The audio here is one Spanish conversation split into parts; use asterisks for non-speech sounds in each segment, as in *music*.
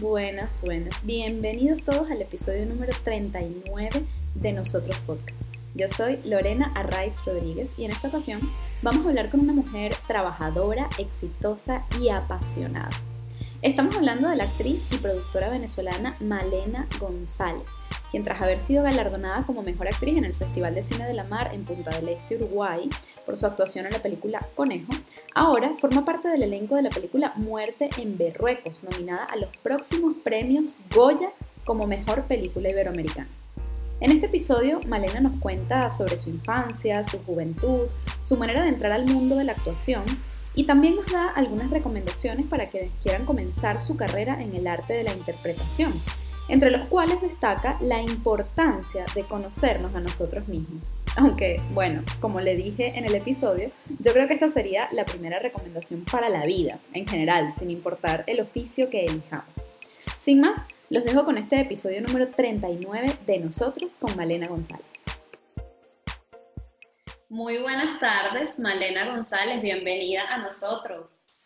buenas, buenas. Bienvenidos todos al episodio número 39 de Nosotros Podcast. Yo soy Lorena Arraiz Rodríguez y en esta ocasión vamos a hablar con una mujer trabajadora, exitosa y apasionada. Estamos hablando de la actriz y productora venezolana Malena González, quien tras haber sido galardonada como mejor actriz en el Festival de Cine de la Mar en Punta del Este, Uruguay, por su actuación en la película Conejo, ahora forma parte del elenco de la película Muerte en Berruecos, nominada a los próximos premios Goya como mejor película iberoamericana. En este episodio, Malena nos cuenta sobre su infancia, su juventud, su manera de entrar al mundo de la actuación y también nos da algunas recomendaciones para quienes quieran comenzar su carrera en el arte de la interpretación, entre los cuales destaca la importancia de conocernos a nosotros mismos. Aunque, bueno, como le dije en el episodio, yo creo que esta sería la primera recomendación para la vida, en general, sin importar el oficio que elijamos. Sin más, los dejo con este episodio número 39 de Nosotros con Malena González. Muy buenas tardes, Malena González, bienvenida a nosotros.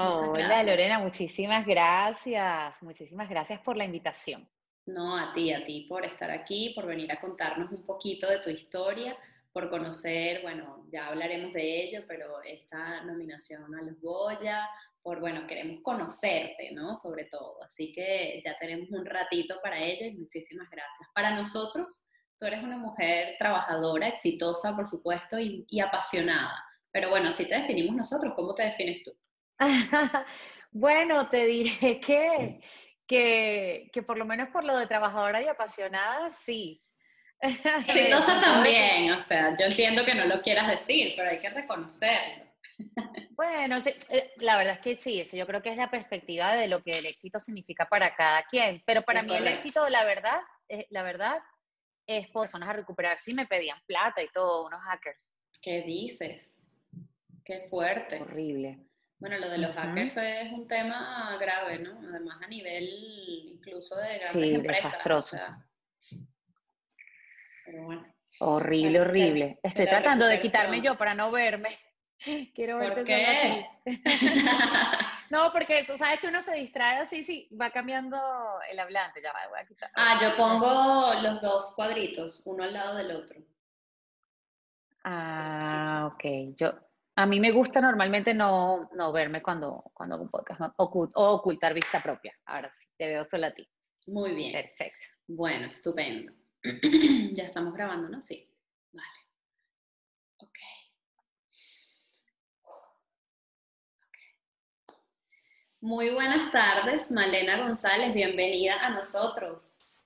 Hola Lorena, muchísimas gracias, muchísimas gracias por la invitación. No, a ti, a ti por estar aquí, por venir a contarnos un poquito de tu historia, por conocer, bueno, ya hablaremos de ello, pero esta nominación a los Goya, por, bueno, queremos conocerte, ¿no? Sobre todo. Así que ya tenemos un ratito para ello y muchísimas gracias. Para nosotros, Tú eres una mujer trabajadora, exitosa, por supuesto, y, apasionada. Pero bueno, así te definimos nosotros. ¿Cómo te defines tú? *laughs* bueno, te diré que, que, que, por lo menos por lo de trabajadora y apasionada, sí. *laughs* Exitosa también, o sea, yo entiendo que no lo quieras decir, pero hay que reconocerlo. *laughs* Bueno, eh, la verdad es que sí, eso yo creo que es la perspectiva de lo que el éxito significa para cada quien, pero para mí el éxito, la verdad, la verdad, es personas a recuperar. Sí me pedían plata y todo, unos hackers. ¿Qué dices? Qué fuerte. Horrible. Bueno, lo de los hackers es un tema grave, ¿no? Además a nivel incluso de grandes sí, desastroso. pero bueno. Horrible, horrible. Estoy tratando de quitarme yo para no verme. *laughs* Quiero verte ¿Por qué? *laughs* No, porque tú sabes que uno se distrae así, sí, va cambiando el hablante, ya va, voy a quitar. Ah, yo pongo los dos cuadritos, uno al lado del otro. Ah, ok. Yo, a mí me gusta normalmente no, no verme cuando, cuando hago un podcast, o ocultar vista propia. Ahora sí, te veo solo a ti. Muy bien. Perfecto. Bueno, estupendo. *clears throat* ya estamos grabando, ¿no? Sí. Vale. Ok. Muy buenas tardes, Malena González, bienvenida a nosotros.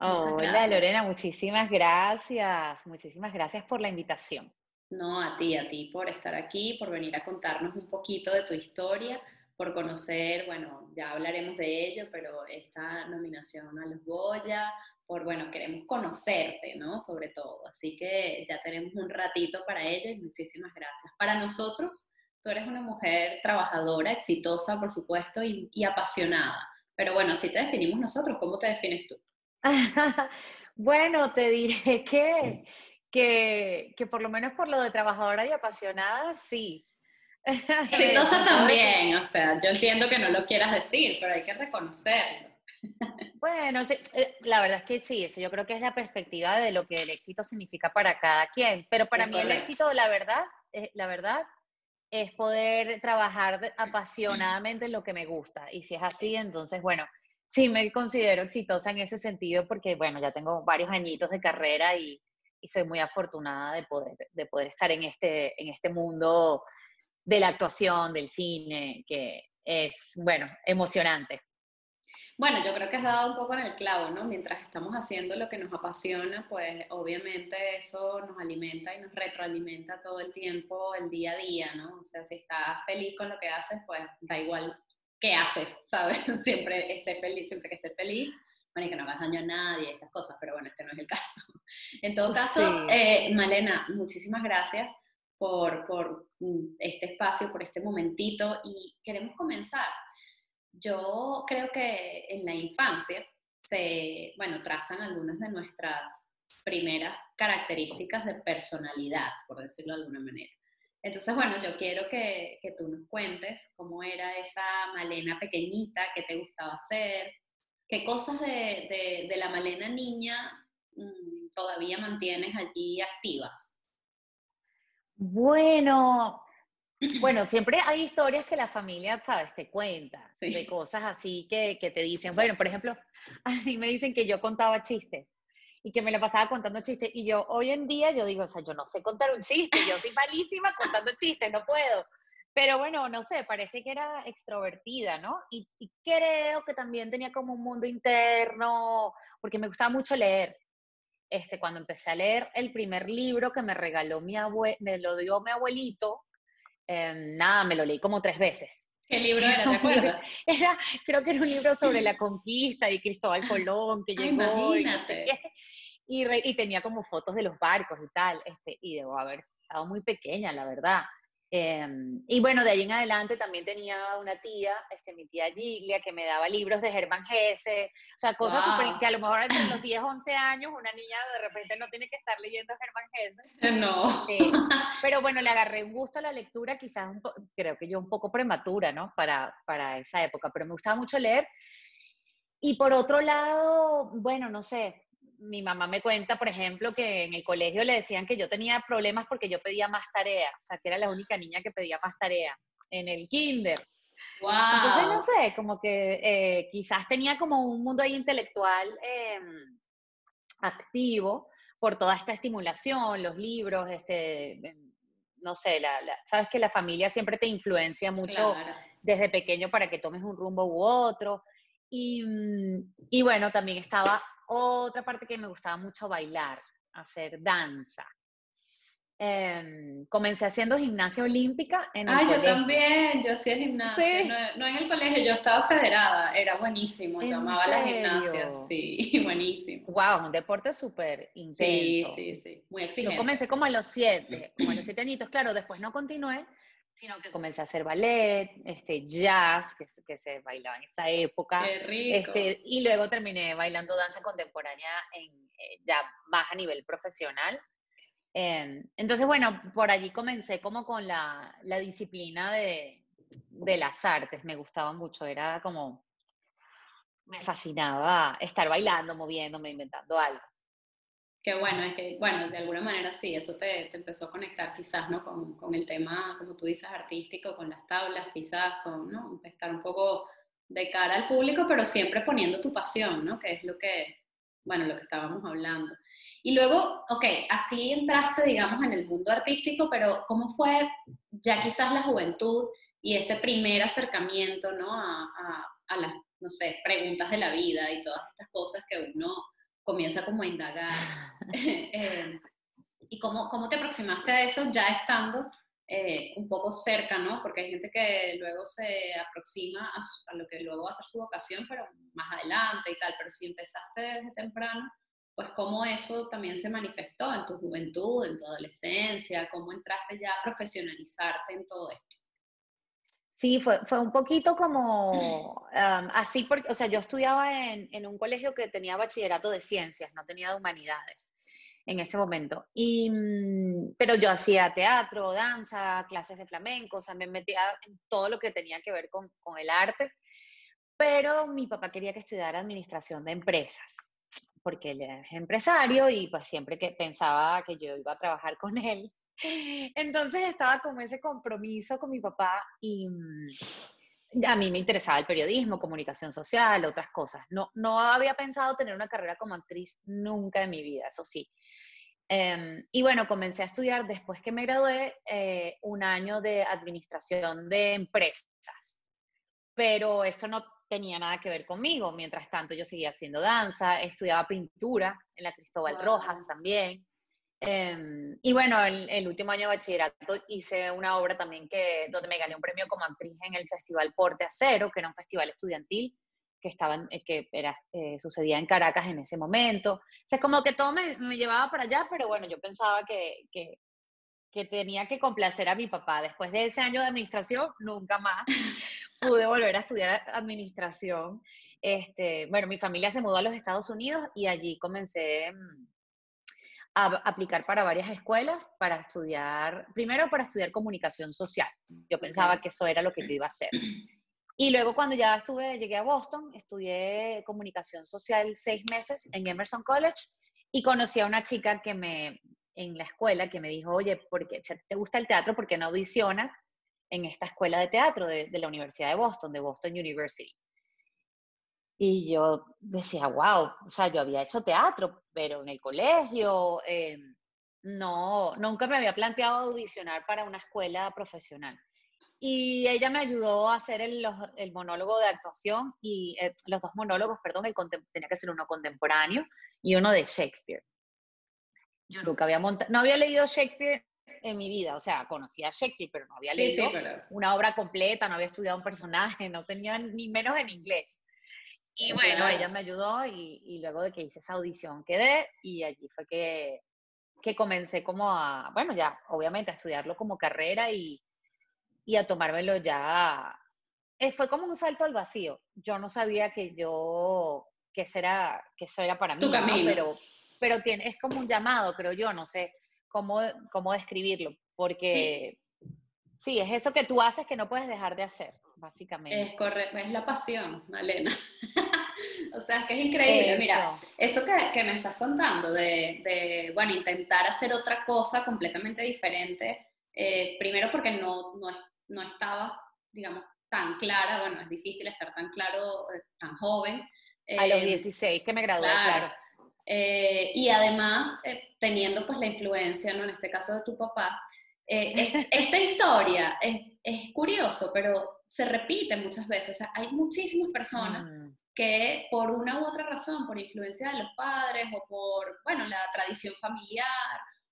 Hola Lorena, muchísimas gracias, muchísimas gracias por la invitación. No, a ti, a ti por estar aquí, por venir a contarnos un poquito de tu historia, por conocer, bueno, ya hablaremos de ello, pero esta nominación a los Goya, por, bueno, queremos conocerte, ¿no? Sobre todo. Así que ya tenemos un ratito para ello y muchísimas gracias. Para nosotros, Tú eres una mujer trabajadora, exitosa, por supuesto, y, apasionada. Pero bueno, así te definimos nosotros. ¿Cómo te defines tú? *laughs* bueno, te diré que, que, que, por lo menos por lo de trabajadora y apasionada, sí. *laughs* Exitosa también, o sea, yo entiendo que no lo quieras decir, pero hay que reconocerlo. *laughs* Bueno, eh, la verdad es que sí, eso yo creo que es la perspectiva de lo que el éxito significa para cada quien, pero para mí el éxito, la verdad, la verdad, es poder trabajar apasionadamente en lo que me gusta. Y si es así, entonces, bueno, sí me considero exitosa en ese sentido porque, bueno, ya tengo varios añitos de carrera y, soy muy afortunada de poder, de poder estar en este, en este mundo de la actuación, del cine, que es, bueno, emocionante. Bueno, yo creo que has dado un poco en el clavo, ¿no? Mientras estamos haciendo lo que nos apasiona, pues obviamente eso nos alimenta y nos retroalimenta todo el tiempo, el día a día, ¿no? O sea, si estás feliz con lo que haces, pues da igual qué haces, *laughs* ¿sabes? Siempre estés feliz, siempre que estés feliz. Bueno, y que no hagas daño a nadie, estas cosas, pero bueno, este no es el *laughs* caso. En todo caso, eh, Malena, muchísimas gracias por, por mm, este espacio, por este momentito y queremos comenzar yo creo que en la infancia se, bueno, trazan algunas de nuestras primeras características de personalidad, por decirlo de alguna manera. Entonces, bueno, yo quiero que, que, tú nos cuentes cómo era esa Malena pequeñita, qué te gustaba hacer, qué cosas de, de, de la Malena niña mmm, todavía mantienes allí activas. Bueno, *clears throat* bueno, siempre hay historias que la familia, sabes, te cuenta, de cosas así que, que, te dicen, bueno, por ejemplo, *laughs* a mí me dicen que yo contaba chistes y que me la pasaba contando chistes. Y yo hoy en día, yo digo, o sea, yo no sé contar un chiste, yo soy malísima contando chistes, no puedo. Pero bueno, no sé, parece que era extrovertida, ¿no? Y, y creo que también tenía como un mundo interno, porque me gustaba mucho leer. Este, cuando empecé a leer el primer libro que me regaló mi abue me lo dio mi abuelito, eh, nada, me lo leí como tres veces. ¿Qué libro era? ¿Te acuerdas? *laughs* Era, creo que era un libro sobre la conquista y Cristóbal Colón que llegó. imagínate. Y, y, y, tenía como fotos de los barcos y tal. Este, y debo haber estado muy pequeña, la verdad. Em, y bueno, de ahí en adelante también tenía una tía, este, mi tía Giglia, que me daba libros de Germán Gese, o sea, cosas super, que a lo mejor entre los 10, 11 años una niña de repente no tiene que estar leyendo Germán Gese. No. Este, pero bueno, le agarré un gusto a la lectura, quizás un creo que yo un poco prematura, ¿no? Para, para esa época, pero me gustaba mucho leer. Y por otro lado, bueno, no sé, mi mamá me cuenta, por ejemplo, que en el colegio le decían que yo tenía problemas porque yo pedía más tarea, o sea, que era la única niña que pedía más tarea en el kinder. Wow. Entonces, no sé, como que eh, quizás tenía como un mundo ahí intelectual eh, activo por toda esta estimulación, los libros, este, em, no sé, la, la, sabes que la familia siempre te influencia mucho Claro. desde pequeño para que tomes un rumbo u otro. Y, mm, y bueno, también estaba otra parte que me gustaba mucho bailar, hacer danza. Eh, comencé haciendo gimnasia olímpica en el Ah, yo colegio. también, yo hacía gimnasia, Sí. no, no en el colegio, yo estaba federada, era buenísimo, ¿En yo amaba la gimnasia, sí, *laughs* buenísimo. Wow, un deporte súper Sí, intenso. sí, sí, muy Yo exigente. comencé como a los siete, como a los siete añitos, claro, después no continué, sino que comencé a hacer ballet, este, jazz, que, se- que se bailaba en esa época, Qué rico. este, y luego terminé bailando danza contemporánea en, eh, ya más a nivel profesional. Em, entonces, bueno, por allí comencé como con la, la disciplina de, de las artes, me gustaba mucho, era como, me fascinaba estar bailando, moviéndome, inventando algo. Qué bueno, es que, bueno, de alguna manera sí, eso te, te empezó a conectar quizás, ¿no? Con, con el tema, como tú dices, artístico, con las tablas, quizás, con, ¿no? Estar un poco de cara al público, pero siempre poniendo tu pasión, ¿no? Que es lo que, bueno, lo que estábamos hablando. Y luego, ok, así entraste, digamos, en el mundo artístico, pero ¿cómo fue ya quizás la juventud y ese primer acercamiento, ¿no? A, a, a las, no sé, preguntas de la vida y todas estas cosas que uno comienza como a indagar. *laughs* *laughs* eh, ¿Y cómo, cómo te aproximaste a eso ya estando eh, un poco cerca, ¿no? Porque hay gente que luego se aproxima a, su- a lo que luego va a ser su vocación, pero más adelante y tal. Pero si empezaste desde temprano, pues cómo eso también se manifestó en tu juventud, en tu adolescencia, cómo entraste ya a profesionalizarte en todo esto. Sí, fue, fue un poquito como *clears throat* así, porque, o sea, yo estudiaba en, en, un colegio que tenía bachillerato de ciencias, no tenía de humanidades en ese momento. Y, mm, pero yo hacía teatro, danza, clases de flamenco, o me metía en todo lo que tenía que ver con, con el arte. Pero mi papá quería que estudiara administración de empresas, porque él es empresario y pues siempre que pensaba que yo iba a trabajar con él, *laughs* entonces estaba como ese compromiso con mi papá y mm, a mí me interesaba el periodismo, comunicación social, otras cosas. No, no había pensado tener una carrera como actriz nunca en mi vida, eso sí. Um, y bueno, comencé a estudiar después que me gradué eh, un año de administración de empresas, pero eso no tenía nada que ver conmigo. Mientras tanto, yo seguía haciendo danza, estudiaba pintura en la Cristóbal wow. Rojas también. Um, y bueno, el, el, último año de bachillerato hice una obra también que, donde me gané un premio como actriz en el Festival Porte Acero, que era un festival estudiantil que, estaban, que era, eh, sucedía en Caracas en ese momento. O sea, es como que todo me, me, llevaba para allá, pero bueno, yo pensaba que, que, que, tenía que complacer a mi papá. Después de ese año de administración, nunca más *laughs* pude volver a estudiar administración. Este, bueno, mi familia se mudó a los Estados Unidos y allí comencé aplicar para varias escuelas para estudiar, primero para estudiar comunicación social. Yo pensaba que eso era lo que yo iba a hacer. Y luego cuando ya estuve, llegué a Boston, estudié comunicación social seis meses en Emerson College y conocí a una chica que me, en la escuela, que me dijo, oye, porque te gusta el teatro, ¿por qué no audicionas en esta escuela de teatro de, de la Universidad de Boston, de Boston University? Y yo decía, wow, o sea, yo había hecho teatro, pero en el colegio, eh, no, nunca me había planteado audicionar para una escuela profesional. Y ella me ayudó a hacer el, el monólogo de actuación y eh, los dos monólogos, perdón, el tenía que ser uno contemporáneo y uno de Shakespeare. Yo nunca había montado, no había leído Shakespeare en mi vida, o sea, conocía a Shakespeare, pero no había leído una obra completa, no había estudiado un personaje, no tenía ni menos en inglés. Y bueno, ella me ayudó y, y, luego de que hice esa audición quedé y allí fue que, que comencé como a, bueno, ya obviamente a estudiarlo como carrera y, y a tomármelo ya. Eh, fue como un salto al vacío. Yo no sabía que yo, que, será, que eso era para mí, pero, pero tiene, es como un llamado, creo yo, no sé cómo, cómo describirlo, porque sí, es eso que tú haces que no puedes dejar de hacer básicamente. Es correcto, es la pasión, Malena. *laughs* o sea, que es increíble. Mira, eso que, me estás contando de, bueno, intentar hacer otra cosa completamente diferente, eh, primero porque no, no, estaba, digamos, tan clara, bueno, es difícil estar tan claro, eh, tan joven. A los 16 eh, que me gradué, claro. y además, teniendo pues la influencia, ¿no? En este caso de tu papá, esta historia es, es curioso, pero se repite muchas veces. O sea, hay muchísimas personas mm. que por una u otra razón, por influencia de los padres o por, bueno, la tradición familiar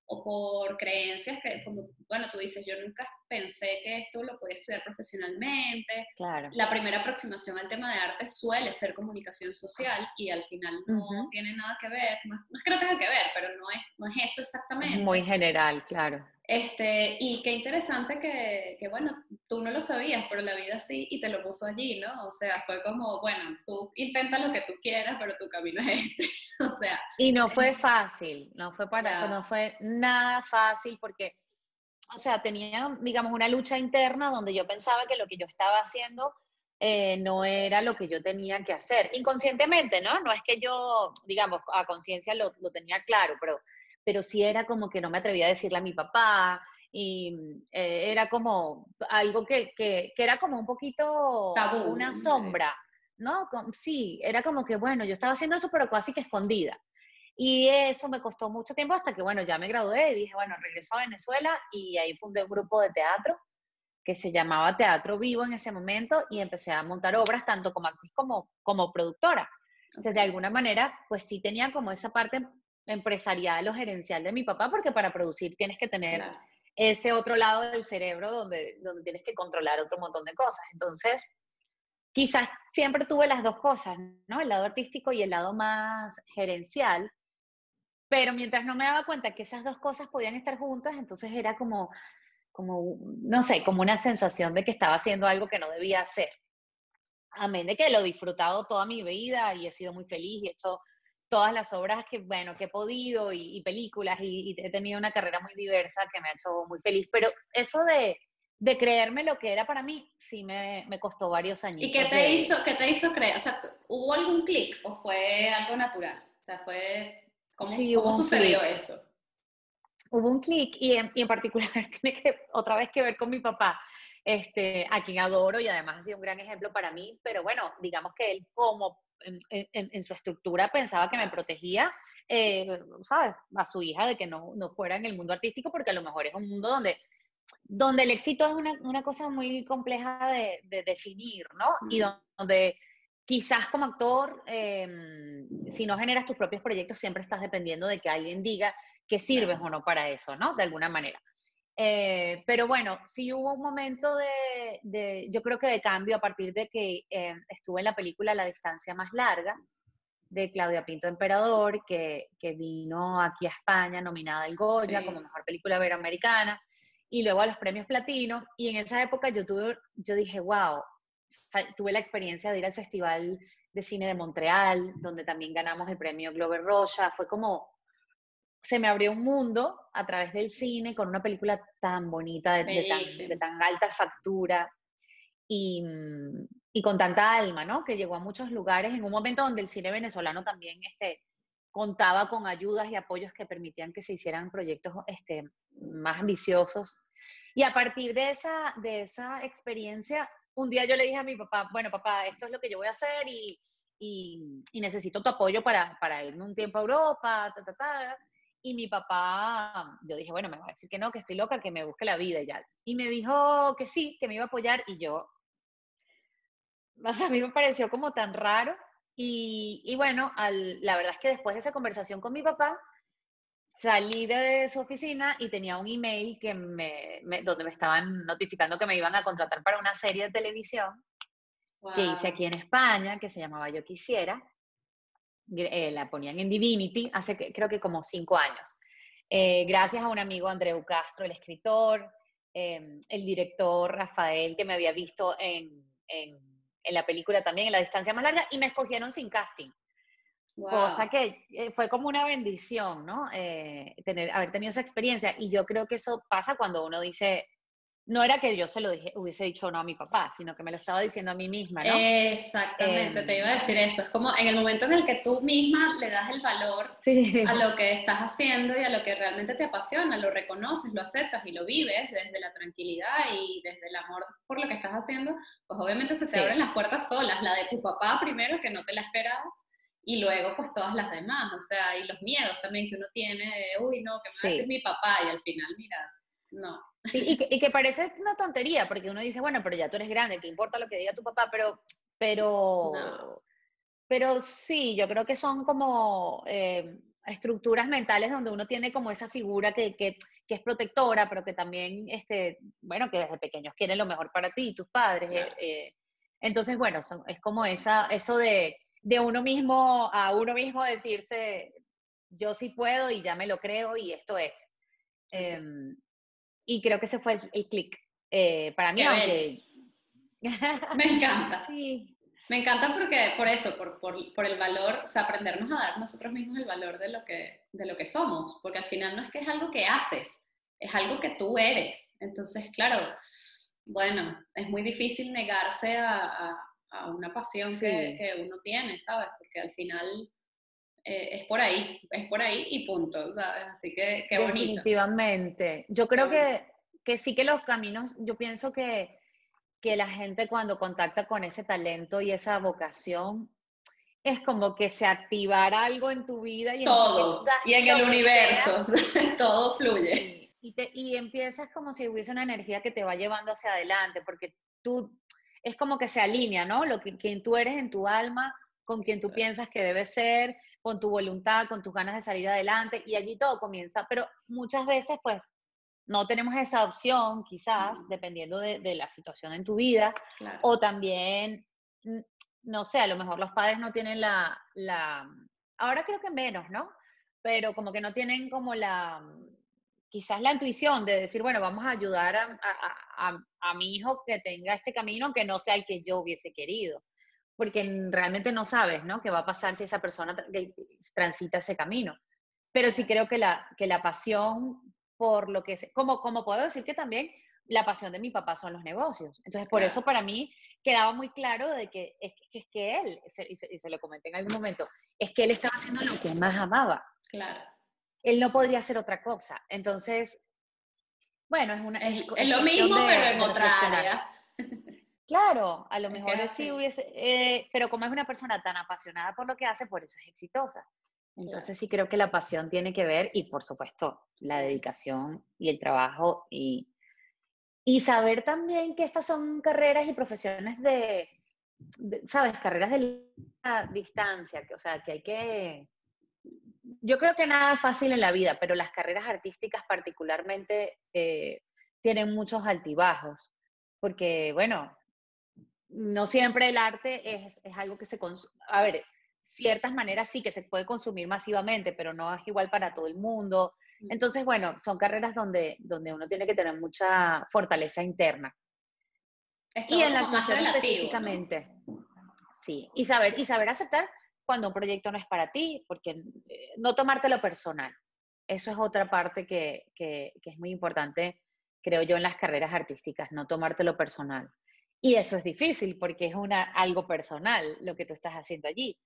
o por creencias que, como, bueno, tú dices, yo nunca pensé que esto lo podía estudiar profesionalmente. Claro. La primera aproximación al tema de arte suele ser comunicación social y al final no tiene nada que ver, no, es que no tenga que ver, pero no es, no es eso exactamente. muy general, claro. Este, y qué interesante que, que, bueno, tú no lo sabías, pero la vida sí y te lo puso allí, ¿no? O sea, fue como, bueno, tú intenta lo que tú quieras, pero tu camino es este. *laughs* o sea. Y no fue fácil, no fue para, no fue nada fácil porque, o sea, tenía, digamos, una lucha interna donde yo pensaba que lo que yo estaba haciendo eh, no era lo que yo tenía que hacer. Inconscientemente, ¿no? No es que yo, digamos, a conciencia lo, lo tenía claro, pero pero sí era como que no me atrevía a decirle a mi papá y eh, era como algo que, que, era como un poquito una sombra, ¿no? sí, era como que, bueno, yo estaba haciendo eso, pero casi que escondida. Y eso me costó mucho tiempo hasta que, bueno, ya me gradué y dije, bueno, regreso a Venezuela y ahí fundé un grupo de teatro que se llamaba Teatro Vivo en ese momento y empecé a montar obras tanto como actriz como, como productora. Entonces, de alguna manera, pues sí tenía como esa parte empresarial o gerencial de mi papá, porque para producir tienes que tener ese otro lado del cerebro donde, donde tienes que controlar otro montón de cosas. Entonces, quizás siempre tuve las dos cosas, ¿no? El lado artístico y el lado más gerencial, pero mientras no me daba cuenta que esas dos cosas podían estar juntas, entonces era como, como, no sé, como una sensación de que estaba haciendo algo que no debía hacer. Amén de que lo he disfrutado toda mi vida y he sido muy feliz y he hecho todas las obras que, bueno, que he podido y, películas y, he tenido una carrera muy diversa que me ha hecho muy feliz, pero eso de, de creerme lo que era para mí, sí me, me costó varios años. ¿Y qué te, hizo, qué te hizo creer? O sea, ¿hubo algún clic o fue algo natural? O sea, fue... ¿Cómo, ¿cómo sucedió eso? Hubo un clic y, y en, particular *laughs* tiene que otra vez que ver con mi papá, este, a quien adoro y además ha sido un gran ejemplo para mí, pero bueno, digamos que él como en, su estructura pensaba que me protegía, eh, ¿sabes? A su hija de que no, no, fuera en el mundo artístico, porque a lo mejor es un mundo donde, donde el éxito es una, una cosa muy compleja de, de definir, ¿no? Y donde quizás como actor, em, si no generas tus propios proyectos, siempre estás dependiendo de que alguien diga que sirves o no para eso, ¿no? De alguna manera. Eh, pero bueno, sí hubo un momento de, yo creo que de cambio a partir de que eh, estuve en la película La distancia más larga de Claudia Pinto Emperador, que, que vino aquí a España nominada al Goya como mejor película iberoamericana y luego a los premios platino. Y en esa época yo, tuve, yo dije, wow, tuve la experiencia de ir al Festival de Cine de Montreal, donde también ganamos el premio Glover Rocha. Fue como, se me abrió un mundo a través del cine con una película tan bonita, de, tan, alta factura y, y, con tanta alma, ¿no? Que llegó a muchos lugares en un momento donde el cine venezolano también este, contaba con ayudas y apoyos que permitían que se hicieran proyectos este, más ambiciosos. Y a partir de esa, de esa experiencia, un día yo le dije a mi papá, bueno, papá, esto es lo que yo voy a hacer y, y, necesito tu apoyo para, para, irme un tiempo a Europa, ta, ta, ta. Y mi papá, yo dije, bueno, me va a decir que no, que estoy loca, que me busque la vida y ya. Y me dijo que sí, que me iba a apoyar y yo, o sea, a mí me pareció como tan raro. Y, y bueno, al, la verdad es que después de esa conversación con mi papá, salí de su oficina y tenía un email que me, donde me estaban notificando que me iban a contratar para una serie de televisión que hice aquí en España, que se llamaba Yo Quisiera. Eh, la ponían en Divinity hace creo que como cinco años. Eh, gracias a un amigo Andreu Castro, el escritor, em, el director Rafael, que me había visto en, en, en, la película también, en La Distancia Más Larga, y me escogieron sin casting. Cosa que eh, fue como una bendición, ¿no? tener, haber tenido esa experiencia. Y yo creo que eso pasa cuando uno dice, no era que yo se lo dije, hubiese dicho no a mi papá, sino que me lo estaba diciendo a mí misma, ¿no? Exactamente, te iba a em, decir eso. Es como en el momento en el que tú misma le das el valor a lo que estás haciendo y a lo que realmente te apasiona, lo reconoces, lo aceptas y lo vives desde la tranquilidad y desde el amor por lo que estás haciendo, pues obviamente se te abren las puertas solas, la de tu papá primero, que no te la esperabas, y luego pues todas las demás, o sea, y los miedos también que uno tiene de, uy, no, que me va a decir mi papá, y al final, mira, no. Sí, y que, y que, parece una tontería, porque uno dice, bueno, pero ya tú eres grande, ¿qué importa lo que diga tu papá? Pero, pero, pero sí, yo creo que son como eh, estructuras mentales donde uno tiene como esa figura que, que, que, es protectora, pero que también, este, bueno, que desde pequeños quieren lo mejor para ti, tus padres. Eh, eh. entonces, bueno, es como esa, eso de, de uno mismo a uno mismo decirse, yo sí puedo y ya me lo creo y esto es. Y creo que ese fue el, clic eh, para mí. Me encanta. *laughs* sí. Me encanta porque, por eso, por, por, por, el valor, o sea, aprendernos a dar nosotros mismos el valor de lo, que, de lo que somos, porque al final no es que es algo que haces, es algo que tú eres. Entonces, claro, bueno, es muy difícil negarse a, a, una pasión que, que, uno tiene, ¿sabes? Porque al final eh, es por ahí, es por ahí y punto, ¿sabes? Así que qué bonito. Definitivamente. Yo creo que, que sí que los caminos, yo pienso que, que la gente cuando contacta con ese talento y esa vocación, es como que se activara algo en tu vida y todo en, y en el universo *laughs* todo fluye y, te, y, empiezas como si hubiese una energía que te va llevando hacia adelante porque tú es como que se alinea no lo que quien tú eres en tu alma con quien tú piensas que debe ser con tu voluntad, con tus ganas de salir adelante y allí todo comienza, pero muchas veces pues no tenemos esa opción quizás, dependiendo de, la situación en tu vida, o también, no sé, a lo mejor los padres no tienen la, la, ahora creo que menos, ¿no? Pero como que no tienen como la, quizás la intuición de decir, bueno, vamos a ayudar a, a, a mi hijo que tenga este camino que no sea el que yo hubiese querido porque realmente no sabes, ¿no? ¿Qué va a pasar si esa persona transita ese camino? Pero sí creo que la, que la pasión por lo que es, como, como puedo decir que también la pasión de mi papá son los negocios. Entonces, por eso para mí quedaba muy claro de que es que, es que él, y se, y se, lo comenté en algún momento, es que él estaba haciendo lo que más amaba. Claro. Él no podría hacer otra cosa. Entonces, bueno, es una... Es, lo mismo, pero en otra área. Claro, a lo mejor sí hubiese, eh, pero como es una persona tan apasionada por lo que hace, por eso es exitosa. Entonces sí creo que la pasión tiene que ver y por supuesto la dedicación y el trabajo y, y saber también que estas son carreras y profesiones de, ¿sabes? Carreras de distancia, que, o sea, que hay que... Yo creo que nada es fácil en la vida, pero las carreras artísticas particularmente eh, tienen muchos altibajos, porque, bueno, no siempre el arte es, algo que se consume. A ver, ciertas maneras sí que se puede consumir masivamente, pero no es igual para todo el mundo. Mm. Entonces, bueno, son carreras donde, donde uno tiene que tener mucha fortaleza interna. y en la actuación específicamente. Sí, y saber, y saber aceptar cuando un proyecto no es para ti, porque eh, no tomártelo personal. eso es otra parte que, que, es muy importante, creo yo, en las carreras artísticas, no tomártelo personal. Y eso es difícil porque es una, algo personal lo que tú estás haciendo allí.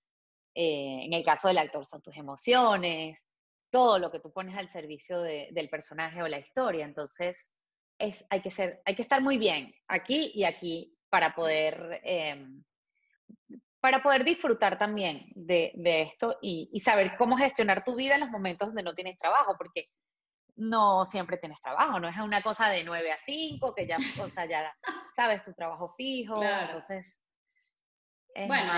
Eh, en el caso del actor son tus emociones, todo lo que tú pones al servicio del personaje o la historia. Entonces, es, hay, que ser, hay que estar muy bien aquí y aquí para poder, em, para poder disfrutar también de, esto y, saber cómo gestionar tu vida en los momentos donde no tienes trabajo, porque no siempre tienes trabajo, no es una cosa de 9 a 5, que ya, o sea, ya sabes tu trabajo fijo, entonces... bueno,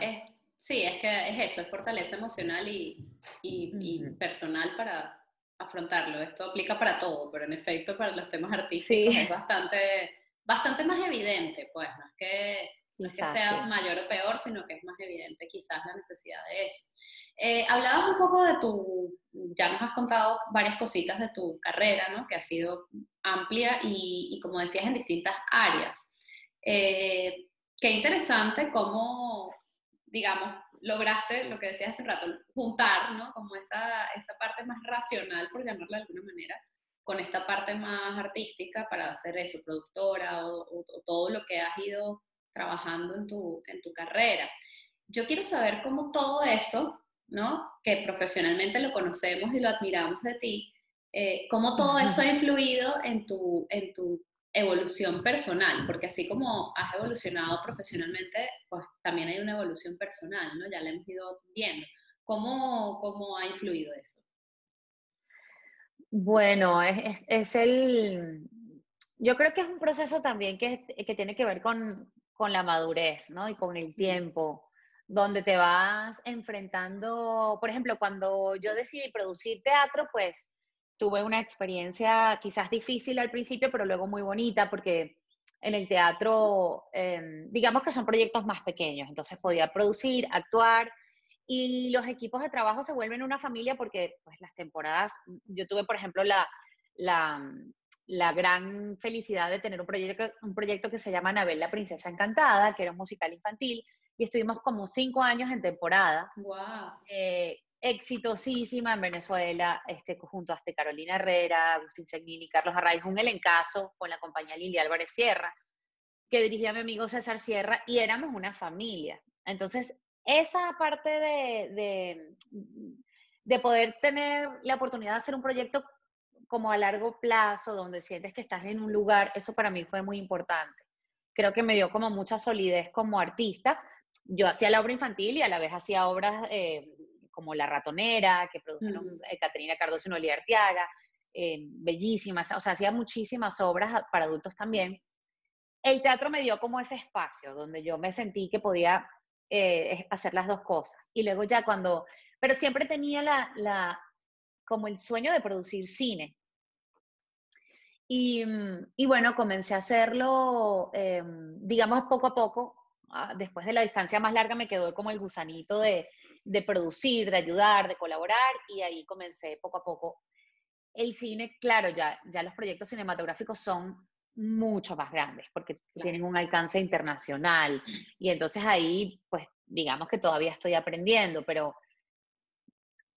es, sí, es que es eso, es fortaleza emocional y, y, personal para afrontarlo. Esto aplica para todo, pero en efecto para los temas artísticos es bastante, bastante más evidente, pues, no es que no es que sea mayor o peor, sino que es más evidente quizás la necesidad de eso. Eh, hablabas un poco de tu, ya nos has contado varias cositas de tu carrera, ¿no? Que ha sido amplia y, como decías, en distintas áreas. Eh, qué interesante cómo, digamos, lograste lo que decías hace rato, juntar, ¿no? Como esa, esa parte más racional, por llamarla de alguna manera, con esta parte más artística para hacer eso, productora o todo lo que has ido trabajando en tu, en tu carrera. Yo quiero saber cómo todo eso, ¿no? Que profesionalmente lo conocemos y lo admiramos de ti, eh, cómo todo eso ha influido en tu, en tu evolución personal, porque así como has evolucionado profesionalmente, pues también hay una evolución personal, ¿no? Ya la hemos ido viendo. ¿Cómo, cómo ha influido eso? Bueno, es, es, el... Yo creo que es un proceso también que, que tiene que ver con, con la madurez, ¿no? Y con el tiempo, donde te vas enfrentando, por ejemplo, cuando yo decidí producir teatro, pues tuve una experiencia quizás difícil al principio, pero luego muy bonita, porque en el teatro, em, digamos que son proyectos más pequeños, entonces podía producir, actuar, y los equipos de trabajo se vuelven una familia porque pues las temporadas, yo tuve por ejemplo la, la, la gran felicidad de tener un proyecto, un proyecto que se llama Anabel la Princesa Encantada, que era un musical infantil, y estuvimos como cinco años en temporada. Wow. Eh, exitosísima en Venezuela, este, junto a este Carolina Herrera, Agustín Segnini, Carlos Arraiz, un elencazo con la compañía Lilia Álvarez Sierra, que dirigía a mi amigo César Sierra, y éramos una familia. Entonces, esa parte de, de, de poder tener la oportunidad de hacer un proyecto como a largo plazo, donde sientes que estás en un lugar, eso para mí fue muy importante. Creo que me dio como mucha solidez como artista. Yo hacía la obra infantil y a la vez hacía obras eh, como La Ratonera, que produjeron eh, Caterina Cardoso y Noelia Arteaga, eh, bellísimas, o sea, hacía muchísimas obras para adultos también. El teatro me dio como ese espacio donde yo me sentí que podía hacer las dos cosas. Y luego ya cuando, pero siempre tenía la, la, como el sueño de producir cine. Mm, y, bueno, comencé a hacerlo, eh, digamos, poco a poco. Ah, después de la distancia más larga me quedó como el gusanito de, de producir, de ayudar, de colaborar, y ahí comencé poco a poco. El cine, claro, ya, ya los proyectos cinematográficos son mucho más grandes porque tienen un alcance internacional. Y entonces ahí, pues, digamos que todavía estoy aprendiendo, pero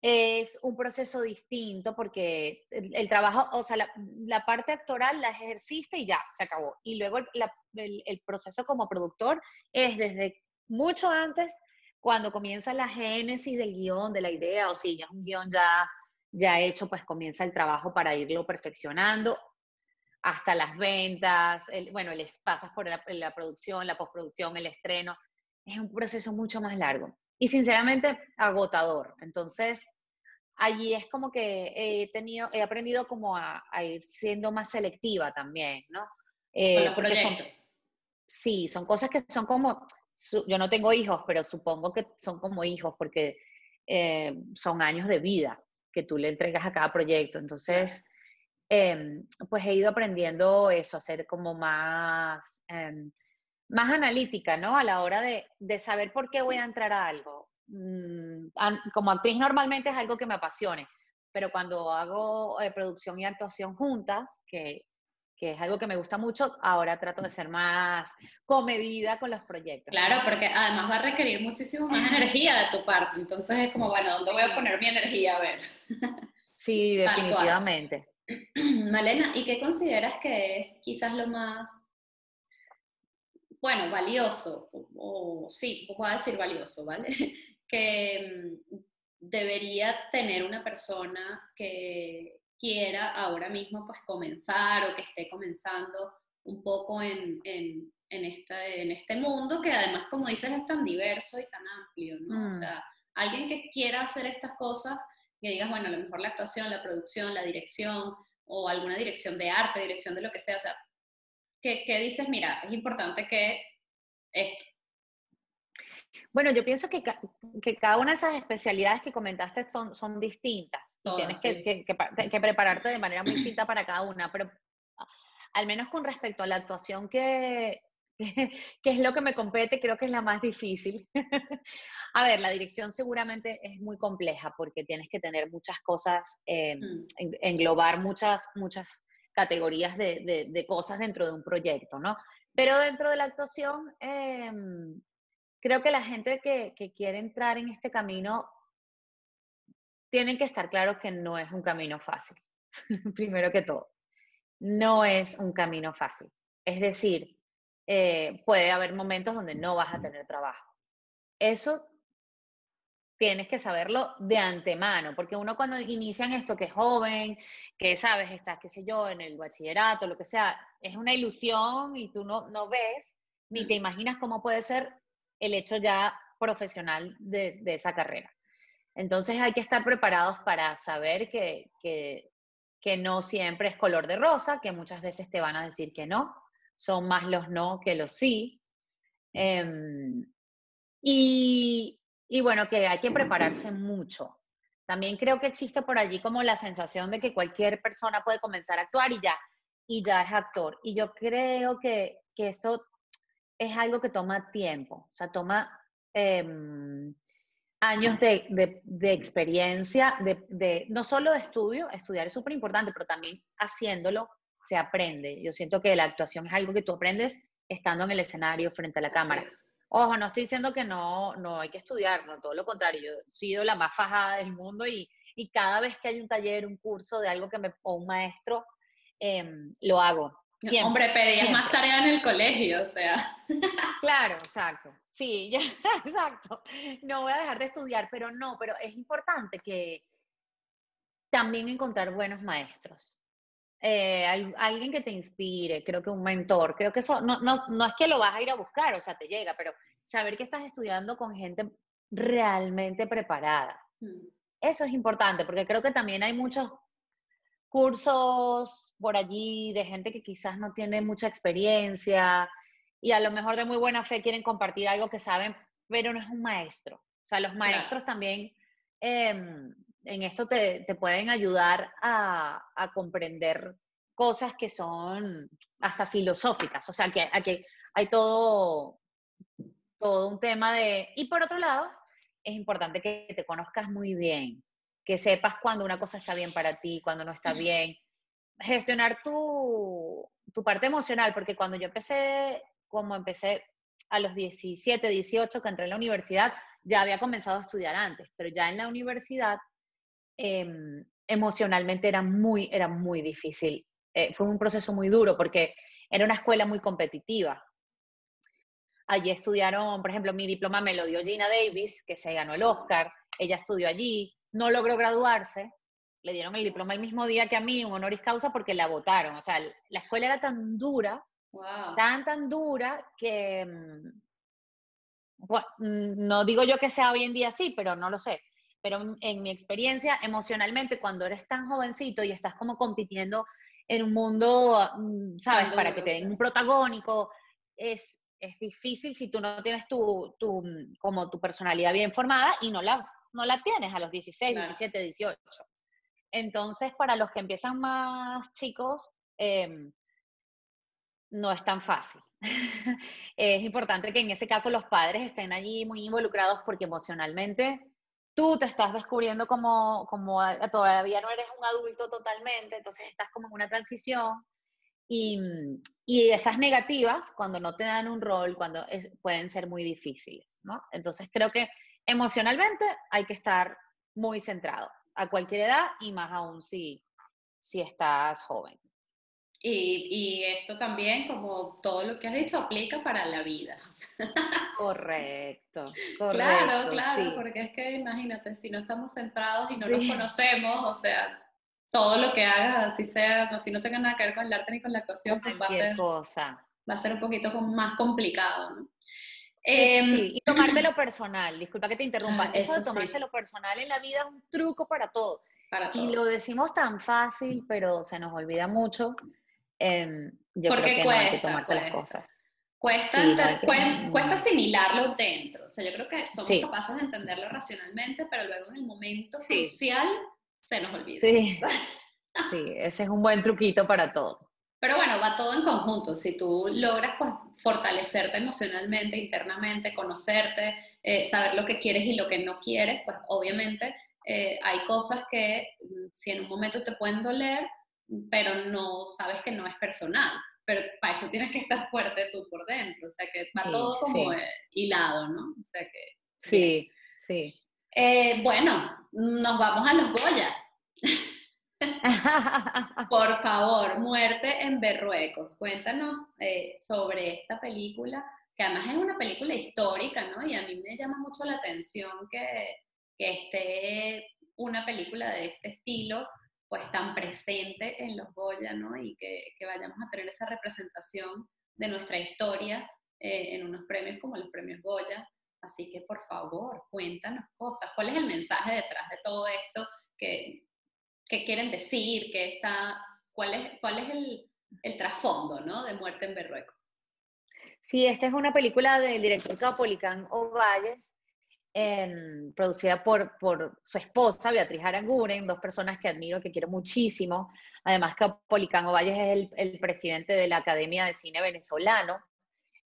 es un proceso distinto porque el, trabajo, o sea, la, parte actoral la ejerciste y ya, se acabó. Y luego el, proceso como productor es desde mucho antes, cuando comienza la génesis del guion, de la idea, o si ya es un guion ya, ya hecho, pues comienza el trabajo para irlo perfeccionando hasta las ventas, bueno, les pasas por la, la producción, la postproducción, el estreno. Es un proceso mucho más largo y sinceramente agotador. Entonces, allí es como que he tenido, he aprendido como a, ir siendo más selectiva también, ¿no? Eh, sí, son cosas que son como, yo no tengo hijos, pero supongo que son como hijos porque eh, son años de vida que tú le entregas a cada proyecto. Entonces, em, pues he ido aprendiendo eso, a ser como más, em, más analítica, ¿no? A la hora de, de, saber por qué voy a entrar a algo. Mm, como actriz normalmente es algo que me apasione, pero cuando hago eh, producción y actuación juntas, que, que, es algo que me gusta mucho, ahora trato de ser más comedida con los proyectos. Claro, porque además va a requerir muchísimo más *laughs* energía de tu parte, entonces es como, bueno, ¿dónde voy a poner mi energía? A ver. *laughs* Sí, definitivamente. *clears throat* Malena, ¿y qué consideras que es quizás lo más, bueno, valioso, o, sí, voy a decir valioso, ¿vale? *laughs* que mm, debería tener una persona que quiera ahora mismo pues comenzar o que esté comenzando un poco en, en, en, este, en este mundo que además, como dices, es tan diverso y tan amplio, ¿no? O mm. sea, alguien que quiera hacer estas cosas, que digas, bueno, a lo mejor la actuación, la producción, la dirección, o alguna dirección de arte, dirección de lo que sea, o sea, ¿qué, dices? Mira, es importante que esto. Bueno, yo pienso que, que, cada una de esas especialidades que comentaste son, son distintas. tienes que, que, prepararte de manera muy distinta para cada una, pero al menos con respecto a la actuación que, *laughs* que es lo que me compete, creo que es la más difícil. *laughs* a ver, la dirección seguramente es muy compleja porque tienes que tener muchas cosas, eh, mm. englobar muchas, muchas categorías de, cosas dentro de un proyecto, ¿no? Pero dentro de la actuación, em, creo que la gente que, que quiere entrar en este camino tienen que estar claros que no es un camino fácil, *laughs* primero que todo. No es un camino fácil. Es decir, eh, puede haber momentos donde no vas a tener trabajo. Eso tienes que saberlo de antemano, porque uno cuando inician esto que es joven, que sabes, estás, qué sé yo, en el bachillerato, lo que sea, es una ilusión y tú no, no ves ni te imaginas cómo puede ser el hecho ya profesional de, de esa carrera. Entonces hay que estar preparados para saber que, que, que no siempre es color de rosa, que muchas veces te van a decir que no, son más los no que los sí. Em, y, y bueno, que hay que prepararse mucho. También creo que existe por allí como la sensación de que cualquier persona puede comenzar a actuar y ya, y ya es actor. Y yo creo que, que eso es algo que toma tiempo, o sea, toma em, años de, de, de experiencia, de, de, no solo de estudio, estudiar es súper importante, pero también haciéndolo se aprende. Yo siento que la actuación es algo que tú aprendes estando en el escenario frente a la cámara. Ojo, no estoy diciendo que no, no hay que estudiar, no, todo lo contrario. Yo he sido la más fajada del mundo y, y cada vez que hay un taller, un curso de algo que me o un maestro, em, lo hago. Hombre, pedías más tarea en el colegio, o sea. *laughs* Claro, exacto. Sí, ya, *laughs* exacto. No voy a dejar de estudiar, pero no, pero es importante que también encontrar buenos maestros. Eh, alguien que te inspire, creo que un mentor, creo que eso no, no, no es que lo vas a ir a buscar, o sea, te llega, pero saber que estás estudiando con gente realmente preparada. Mm. Eso es importante, porque creo que también hay muchos cursos por allí de gente que quizás no tiene mucha experiencia y a lo mejor de muy buena fe quieren compartir algo que saben, pero no es un maestro. O sea, los maestros también em, en esto te, pueden ayudar a, comprender cosas que son hasta filosóficas, o sea, que, que hay todo, todo un tema de... Y por otro lado, es importante que te conozcas muy bien, que sepas cuando una cosa está bien para ti, cuando no está bien. Gestionar tu, tu parte emocional, porque cuando yo empecé, como empecé a los 17, 18, que entré en la universidad, ya había comenzado a estudiar antes, pero ya en la universidad Em, emocionalmente era muy, era muy difícil. Eh, fue un proceso muy duro porque era una escuela muy competitiva. Allí estudiaron, por ejemplo, mi diploma me lo dio Gina Davis, que se ganó el Oscar. Ella estudió allí, no logró graduarse, le dieron el diploma el mismo día que a mí, un honoris causa, porque la votaron. O sea, la escuela era tan dura, tan, tan dura, que, mm, bueno, mm, no digo yo que sea hoy en día así, pero no lo sé pero en mi experiencia, emocionalmente, cuando eres tan jovencito y estás como compitiendo en un mundo, mm, ¿sabes? Para que te den un protagónico, es, es difícil si tú no tienes tu, tu, mm, como tu personalidad bien formada y no la, no la tienes a los 16, 17, 18. Entonces, para los que empiezan más chicos, em, no es tan fácil. *laughs* es importante que en ese caso los padres estén allí muy involucrados porque emocionalmente tú te estás descubriendo como, como todavía no eres un adulto totalmente, entonces estás como en una transición y, y esas negativas, cuando no te dan un rol, cuando pueden ser muy difíciles, ¿no? Entonces creo que emocionalmente hay que estar muy centrado. a cualquier edad y más aún si, si estás joven. Y, y, esto también, como todo lo que has dicho, aplica para la vida. Correcto, *laughs* correcto. Claro, claro, porque es que imagínate, si no estamos centrados y no nos conocemos, o sea, todo lo que hagas, así sea, si no tenga nada que ver con el arte ni con la actuación, pues va a ser, cosa. va a ser un poquito más complicado, ¿no? Em, sí, y *clears throat* tomártelo personal, disculpa que te interrumpa, ah, eso, de tomárselo personal en la vida es un truco para todo. Para todo. Y lo decimos tan fácil, pero se nos olvida mucho. Eh, yo Porque creo que cuesta, no hay que tomarse las cosas. Cuesta, cuesta, asimilarlo dentro. O sea, yo creo que somos capaces de entenderlo racionalmente, pero luego en el momento social se nos olvida. Sí. *laughs* sí, ese es un buen truquito para todo. Pero bueno, va todo en conjunto. Si tú logras pues, fortalecerte emocionalmente, internamente, conocerte, eh, saber lo que quieres y lo que no quieres, pues obviamente eh, hay cosas que mm, si en un momento te pueden doler, pero no sabes que no es personal. Pero para eso tienes que estar fuerte tú por dentro. O sea que va todo como eh, hilado, ¿no? O sea que. Sí, sí. bueno, nos vamos a los Goya. *laughs* Por favor, Muerte en Berruecos. Cuéntanos eh, sobre esta película, que además es una película histórica, ¿no? Y a mí me llama mucho la atención que, que esté una película de este estilo, pues tan presente en los Goya, ¿no? Y que, vayamos a tener esa representación de nuestra historia eh, en unos premios como los premios Goya. Así que por favor, cuéntanos cosas. ¿Cuál es el mensaje detrás de todo esto qué quieren decir, qué está, cuál es, cuál es el, el trasfondo ¿no? de Muerte en Berruecos. Sí, esta es una película del director Capolicán Ovalles, producida por, su esposa, Beatriz Aranguren, dos personas que admiro, que quiero muchísimo. Además, Capolicán Ovalles es el, el presidente de la Academia de Cine Venezolano,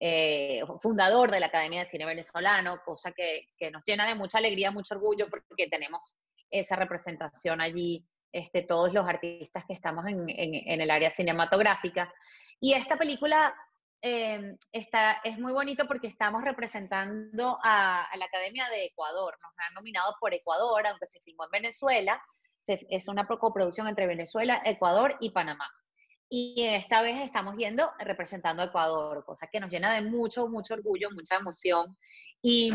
eh, fundador de la Academia de Cine Venezolano, cosa que, que, nos llena de mucha alegría, mucho orgullo, porque tenemos esa representación allí este, todos los artistas que estamos en, el área cinematográfica. Y esta película eh, está, es muy bonito porque estamos representando a, la Academia de Ecuador. Nos han nominado por Ecuador, aunque se filmó en Venezuela. es una coproducción entre Venezuela, Ecuador y Panamá. Y esta vez estamos yendo representando a Ecuador, cosa que nos llena de mucho, mucho orgullo, mucha emoción. Y,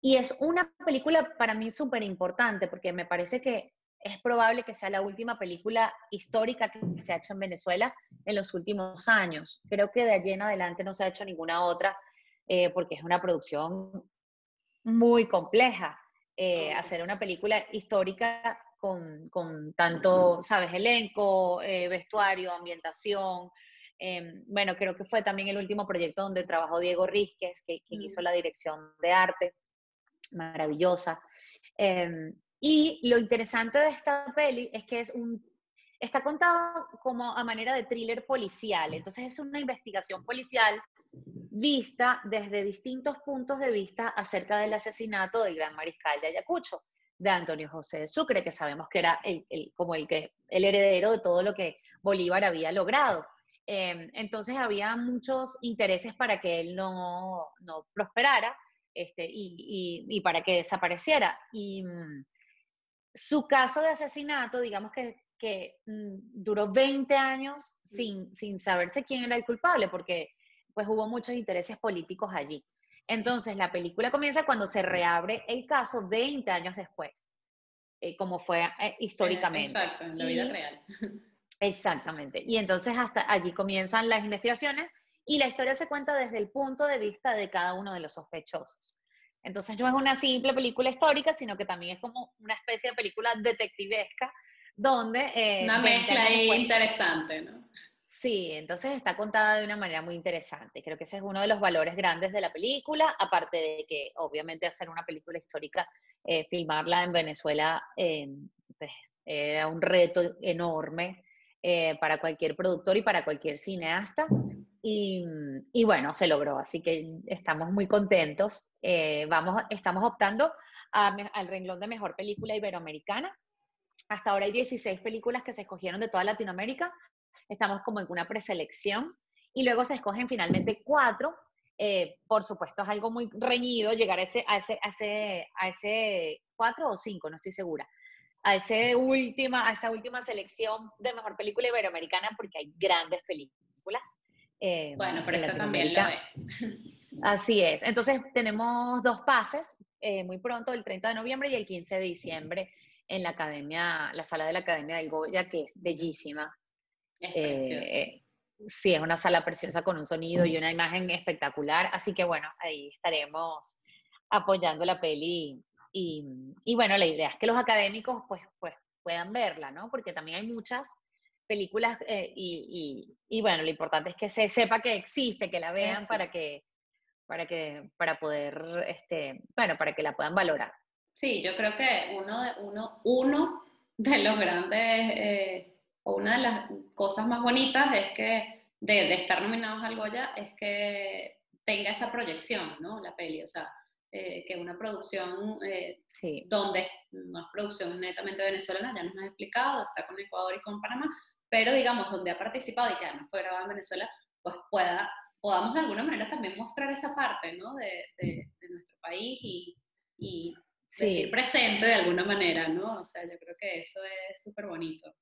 y es una película para mí súper importante porque me parece que es probable que sea la última película histórica que se ha hecho en Venezuela en los últimos años. Creo que de allí en adelante no se ha hecho ninguna otra eh, porque es una producción muy compleja. Eh, hacer una película histórica con, con tanto, sabes, elenco, eh, vestuario, ambientación. Em, bueno, creo que fue también el último proyecto donde trabajó Diego Rizquez, que, que hizo la dirección de arte, maravillosa. Y lo interesante de esta peli es que es un, está contado como a manera de thriller policial. Entonces es una investigación policial vista desde distintos puntos de vista acerca del asesinato del gran mariscal de Ayacucho, de Antonio José de Sucre, que sabemos que era el, como el, que, el heredero de todo lo que Bolívar había logrado. Em, entonces había muchos intereses para que él no, no prosperara este, y, y, y, para que desapareciera. Y, mm, su caso de asesinato, digamos que, que mm, duró 20 años sin, sin saberse quién era el culpable, porque pues hubo muchos intereses políticos allí. Entonces, la película comienza cuando se reabre el caso 20 años después, eh, como fue eh, históricamente. Exacto, en la vida real. *laughs* Exactamente. Y entonces hasta allí comienzan las investigaciones y la historia se cuenta desde el punto de vista de cada uno de los sospechosos. Entonces no es una simple película histórica, sino que también es como una especie de película detectivesca, donde... Eh, una mezcla ahí interesante, ¿no? Sí, entonces está contada de una manera muy interesante. Creo que ese es uno de los valores grandes de la película, aparte de que obviamente hacer una película histórica, eh, filmarla en Venezuela, eh, pues, era un reto enorme para cualquier productor y para cualquier cineasta. Y, y, bueno, se logró, así que estamos muy contentos. Eh, vamos, estamos optando al renglón de mejor película iberoamericana. Hasta ahora hay 16 películas que se escogieron de toda Latinoamérica. Estamos como en una preselección y luego se escogen finalmente cuatro. Eh, por supuesto, es algo muy reñido llegar a ese, a ese, a ese, a ese cuatro o cinco, no estoy segura. A, ese última, a esa última selección de mejor película iberoamericana porque hay grandes películas. Eh, bueno, pero eso también lo es. Así es. Entonces tenemos dos pases eh, muy pronto, el 30 de noviembre y el 15 de diciembre en la academia, la sala de la Academia del Goya, que es bellísima. Es eh, sí, es una sala preciosa con un sonido y una imagen espectacular. Así que bueno, ahí estaremos apoyando la peli. Y, y bueno, la idea es que los académicos pues, pues puedan verla, ¿no? Porque también hay muchas películas eh, y, y, y, bueno, lo importante es que se sepa que existe, que la vean para que, para que, para poder, este, bueno, para que la puedan valorar. Sí, yo creo que uno de, uno, uno de los grandes, eh, o una de las cosas más bonitas es que, de, de, estar nominados al Goya, es que tenga esa proyección, ¿no? La peli, o sea, eh, que una producción eh, donde no es producción netamente venezolana, ya nos has explicado, está con Ecuador y con Panamá, pero digamos, donde ha participado y que además fue grabado en Venezuela, pues pueda, podamos de alguna manera también mostrar esa parte, ¿no? De, de, nuestro país y, y decir presente de alguna manera, ¿no? O sea, yo creo que eso es súper bonito.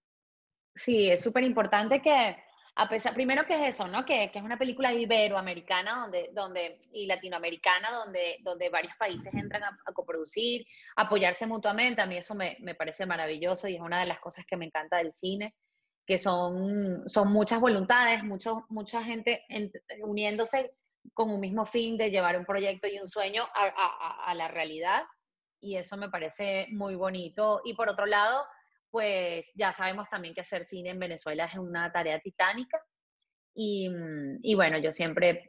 Sí, es súper importante que a pesar, primero que es eso, ¿no? Que, que, es una película iberoamericana donde, donde, y latinoamericana donde, donde varios países entran a, a coproducir, apoyarse mutuamente. A mí eso me, me, parece maravilloso y es una de las cosas que me encanta del cine, que son, son muchas voluntades, mucho, mucha gente uniéndose con un mismo fin de llevar un proyecto y un sueño a, a, a la realidad. Y eso me parece muy bonito. Y por otro lado, pues ya sabemos también que hacer cine en Venezuela es una tarea titánica. Y, mm, y bueno, yo siempre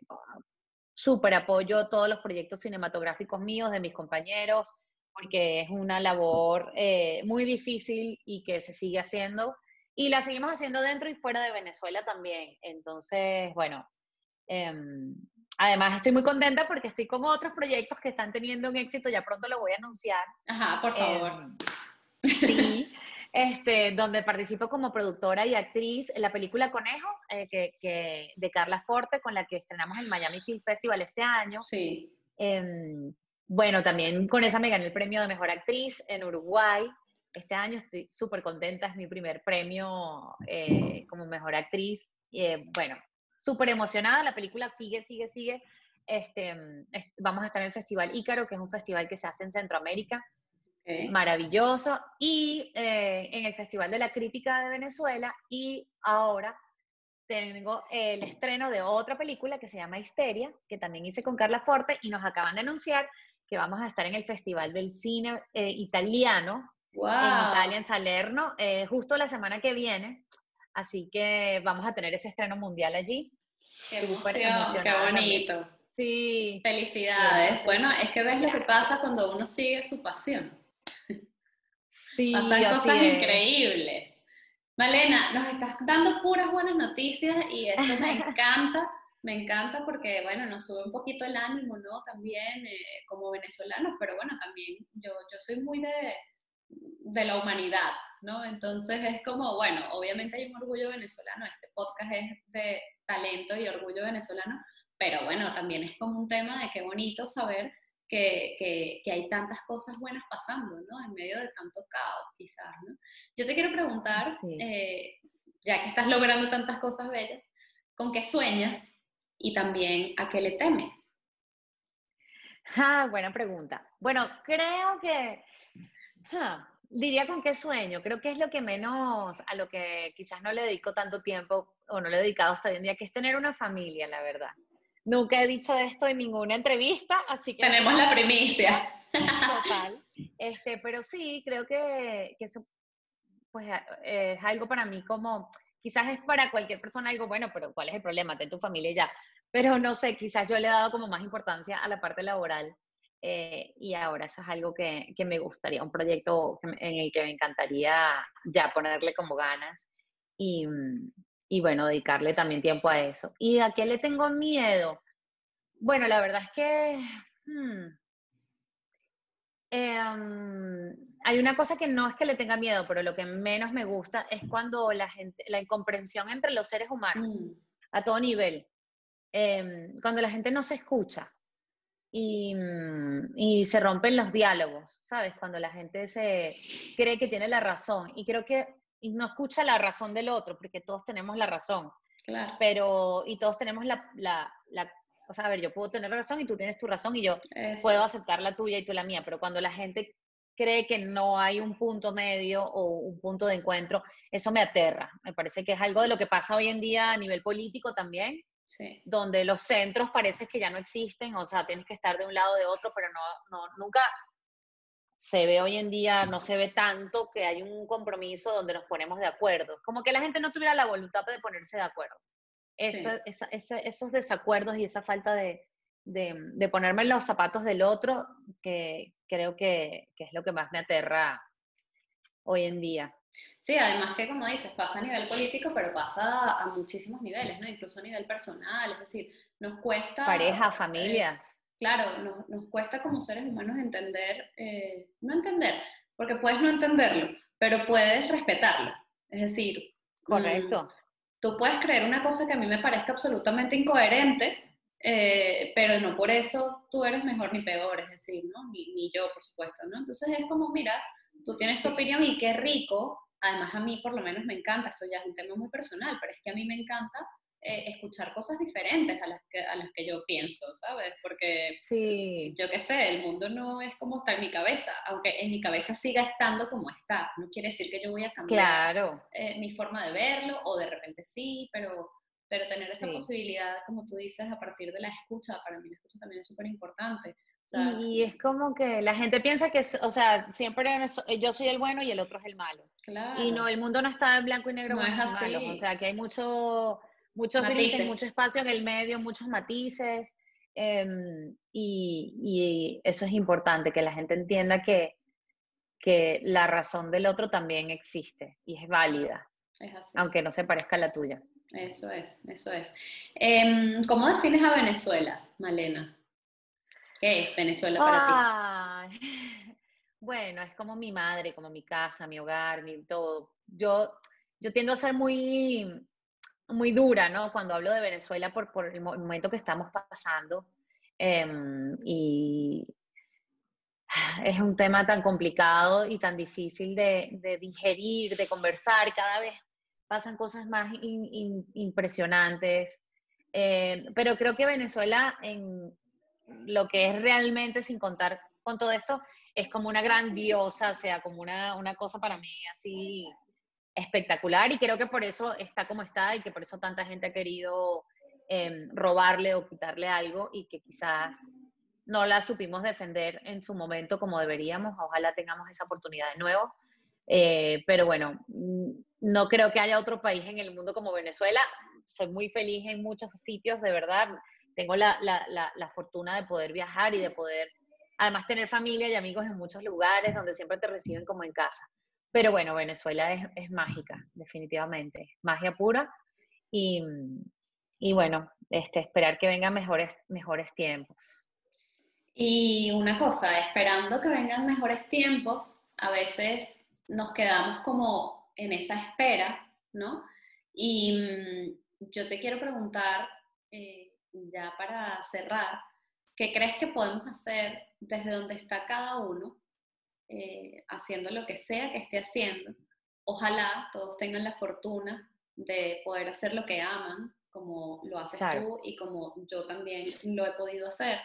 súper apoyo todos los proyectos cinematográficos míos, de mis compañeros, porque es una labor eh, muy difícil y que se sigue haciendo. Y la seguimos haciendo dentro y fuera de Venezuela también. Entonces, bueno, eh, además estoy muy contenta porque estoy con otros proyectos que están teniendo un éxito, ya pronto lo voy a anunciar. Ajá, por favor. Eh, sí, este, donde participo como productora y actriz en la película Conejo, eh, que, que, de Carla Forte, con la que estrenamos el Miami Film Festival este año. Sí. Eh, bueno, también con esa me gané el premio de Mejor Actriz en Uruguay. Este año estoy súper contenta, es mi primer premio eh, como Mejor Actriz. Eh, bueno, súper emocionada, la película sigue, sigue, sigue. Este, vamos a estar en el Festival Ícaro, que es un festival que se hace en Centroamérica Maravilloso. Y eh, en el Festival de la Crítica de Venezuela y ahora tengo el estreno de otra película que se llama Histeria, que también hice con Carla Forte y nos acaban de anunciar que vamos a estar en el Festival del Cine eh, Italiano wow. en Italia, en Salerno, eh, justo la semana que viene. Así que vamos a tener ese estreno mundial allí. Qué emoción, qué bonito. Sí. Felicidades. Bueno, es que ves lo que pasa cuando uno sigue su pasión. Sí, Pasan cosas increíbles. Malena, nos estás dando puras buenas noticias y eso me *laughs* encanta, me encanta porque, bueno, nos sube un poquito el ánimo, ¿no? También eh, como venezolanos, pero bueno, también yo, yo soy muy de, de la humanidad, ¿no? Entonces es como, bueno, obviamente hay un orgullo venezolano, este podcast es de talento y orgullo venezolano, pero bueno, también es como un tema de qué bonito saber que, que, hay tantas cosas buenas pasando, ¿no? En medio de tanto caos, quizás, ¿no? Yo te quiero preguntar, eh, ya que estás logrando tantas cosas bellas, ¿con qué sueñas y también a qué le temes? Ah, buena pregunta. Bueno, creo que diría con qué sueño. Creo que es lo que menos, a lo que quizás no le dedico tanto tiempo o no le he dedicado hasta hoy en día, que es tener una familia, la verdad. Nunca he dicho esto en ninguna entrevista, así que... Tenemos la primicia. Total. Este, pero sí, creo que, que eso pues, eh, es algo para mí como, quizás es para cualquier persona algo bueno, pero ¿cuál es el problema? Ten tu familia ya. Pero no sé, quizás yo le he dado como más importancia a la parte laboral eh, y ahora eso es algo que, que me gustaría, un proyecto en el que me encantaría ya ponerle como ganas. Y, y bueno, dedicarle también tiempo a eso. ¿Y a qué le tengo miedo? Bueno, la verdad es que hmm, eh, hay una cosa que no es que le tenga miedo, pero lo que menos me gusta es cuando la gente, la incomprensión entre los seres humanos, mm. a todo nivel, eh, cuando la gente no se escucha. y, mm, y, se rompen los diálogos, ¿sabes? Cuando la gente se cree que tiene la razón y creo que no escucha la razón del otro, porque todos tenemos la razón. Claro. Pero, y todos tenemos la, la, la, o sea, a ver, yo puedo tener razón y tú tienes tu razón y yo puedo aceptar la tuya y tú la mía, pero cuando la gente cree que no hay un punto medio o un punto de encuentro, eso me aterra. Me parece que es algo de lo que pasa hoy en día a nivel político también, donde los centros parece que ya no existen, o sea, tienes que estar de un lado o de otro, pero no, no, nunca se ve hoy en día, no se ve tanto que hay un compromiso donde nos ponemos de acuerdo. Como que la gente no tuviera la voluntad de ponerse de acuerdo. Eso, esos desacuerdos y esa falta de, de, de, ponerme en los zapatos del otro, que creo que, que es lo que más me aterra hoy en día. Sí, además que como dices, pasa a nivel político, pero pasa a muchísimos niveles, ¿no? Incluso a nivel personal, es decir, nos cuesta... Pareja, eh, familias. Claro, nos, nos, cuesta como seres humanos entender, eh, no entender, porque puedes no entenderlo, pero puedes respetarlo. Es decir... Correcto. Mm, tú puedes creer una cosa que a mí me parezca absolutamente incoherente, eh, pero no por eso tú eres mejor ni peor, es decir, ¿no? Ni, ni yo, por supuesto, ¿no? Entonces es como, mira, tú tienes tu opinión y qué rico, además a mí por lo menos me encanta, esto ya es un tema muy personal, pero es que a mí me encanta eh, escuchar cosas diferentes a las, que, a las que yo pienso, ¿sabes? Porque sí. yo qué sé, el mundo no es como está en mi cabeza, aunque en mi cabeza siga estando como está, no quiere decir que yo voy a cambiar claro. Eh, mi forma de verlo, o de repente sí, pero, pero tener esa posibilidad, como tú dices, a partir de la escucha, para mí la escucha también es súper importante y es como que la gente piensa que, o sea, siempre yo soy el bueno y el otro es el malo. Y no, el mundo no está en blanco y negro, no es así. O sea, que hay mucho, muchos grises, mucho espacio en el medio, muchos matices. Em, y, y, eso es importante, que la gente entienda que, que la razón del otro también existe y es válida. Es así. Aunque no se parezca a la tuya. Eso es, eso es. Eh, ¿Cómo defines a Venezuela, Malena? ¿Qué es Venezuela para ti? *laughs* Bueno, es como mi madre, como mi casa, mi hogar, mi todo. Yo, yo tiendo a ser muy, muy dura, ¿no? Cuando hablo de Venezuela por, por el momento que estamos pasando. Em, y *sighs* es un tema tan complicado y tan difícil de, de digerir, de conversar. Cada vez pasan cosas más impresionantes. Eh, pero creo que Venezuela en, lo que es realmente, sin contar con todo esto, es como una grandiosa, o sea, como una, una cosa para mí así espectacular y creo que por eso está como está y que por eso tanta gente ha querido em, robarle o quitarle algo y que quizás no la supimos defender en su momento como deberíamos. Ojalá tengamos esa oportunidad de nuevo. Eh, pero bueno, mm, no creo que haya otro país en el mundo como Venezuela. Soy muy feliz en muchos sitios, de verdad tengo la, la, la, fortuna de poder viajar y de poder, además, tener familia y amigos en muchos lugares donde siempre te reciben como en casa. Pero bueno, Venezuela es, es mágica, definitivamente, magia pura. Y, y bueno, este, esperar que vengan mejores, mejores tiempos. Y una cosa, esperando que vengan mejores tiempos, a veces nos quedamos como en esa espera, ¿no? Y mm, yo te quiero preguntar, eh, ya para cerrar, ¿qué crees que podemos hacer desde donde está cada uno, eh, haciendo lo que sea que esté haciendo? Ojalá todos tengan la fortuna de poder hacer lo que aman, como lo haces tú y como yo también lo he podido hacer.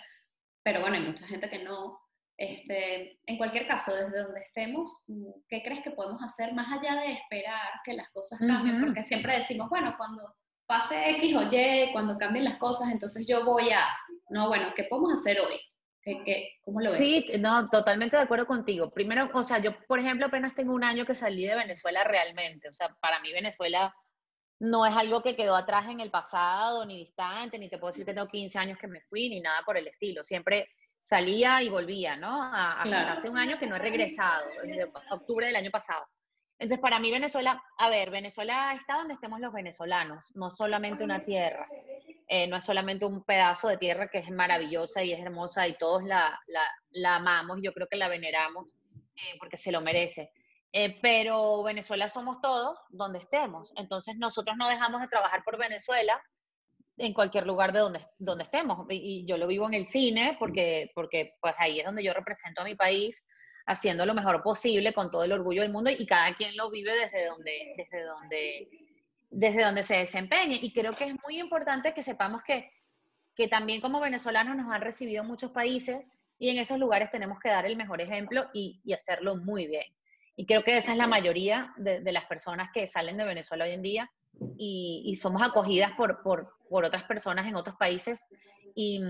Pero bueno, hay mucha gente que no. Este, en cualquier caso, desde donde estemos, ¿qué crees que podemos hacer más allá de esperar que las cosas cambien? Porque siempre decimos, bueno, cuando pase X o Y, cuando cambien las cosas, entonces yo voy a, no, bueno, ¿qué podemos hacer hoy? ¿Qué, qué, cómo lo ves? Sí, no, totalmente de acuerdo contigo. Primero, o sea, yo, por ejemplo, apenas tengo un año que salí de Venezuela realmente. O sea, para mí Venezuela no es algo que quedó atrás en el pasado, ni distante, ni te puedo decir que tengo 15 años que me fui, ni nada por el estilo. Siempre salía y volvía, ¿no? A, hace un año que no he regresado, desde octubre del año pasado. Entonces, para mí Venezuela, a ver, Venezuela está donde estemos los venezolanos, no solamente una tierra, eh, no es solamente un pedazo de tierra que es maravillosa y es hermosa y todos la, la, amamos, yo creo que la veneramos eh, porque se lo merece. Eh, pero Venezuela somos todos donde estemos. Entonces nosotros no dejamos de trabajar por Venezuela en cualquier lugar de donde, donde estemos. Y, yo lo vivo en el cine porque, porque pues ahí es donde yo represento a mi país haciendo lo mejor posible con todo el orgullo del mundo y cada quien lo vive desde donde, desde donde, desde donde se desempeñe. Y creo que es muy importante que sepamos que, que también como venezolanos nos han recibido muchos países y en esos lugares tenemos que dar el mejor ejemplo y, y hacerlo muy bien. Y creo que esa es la mayoría de, de, las personas que salen de Venezuela hoy en día y, y somos acogidas por, por, por, otras personas en otros países y,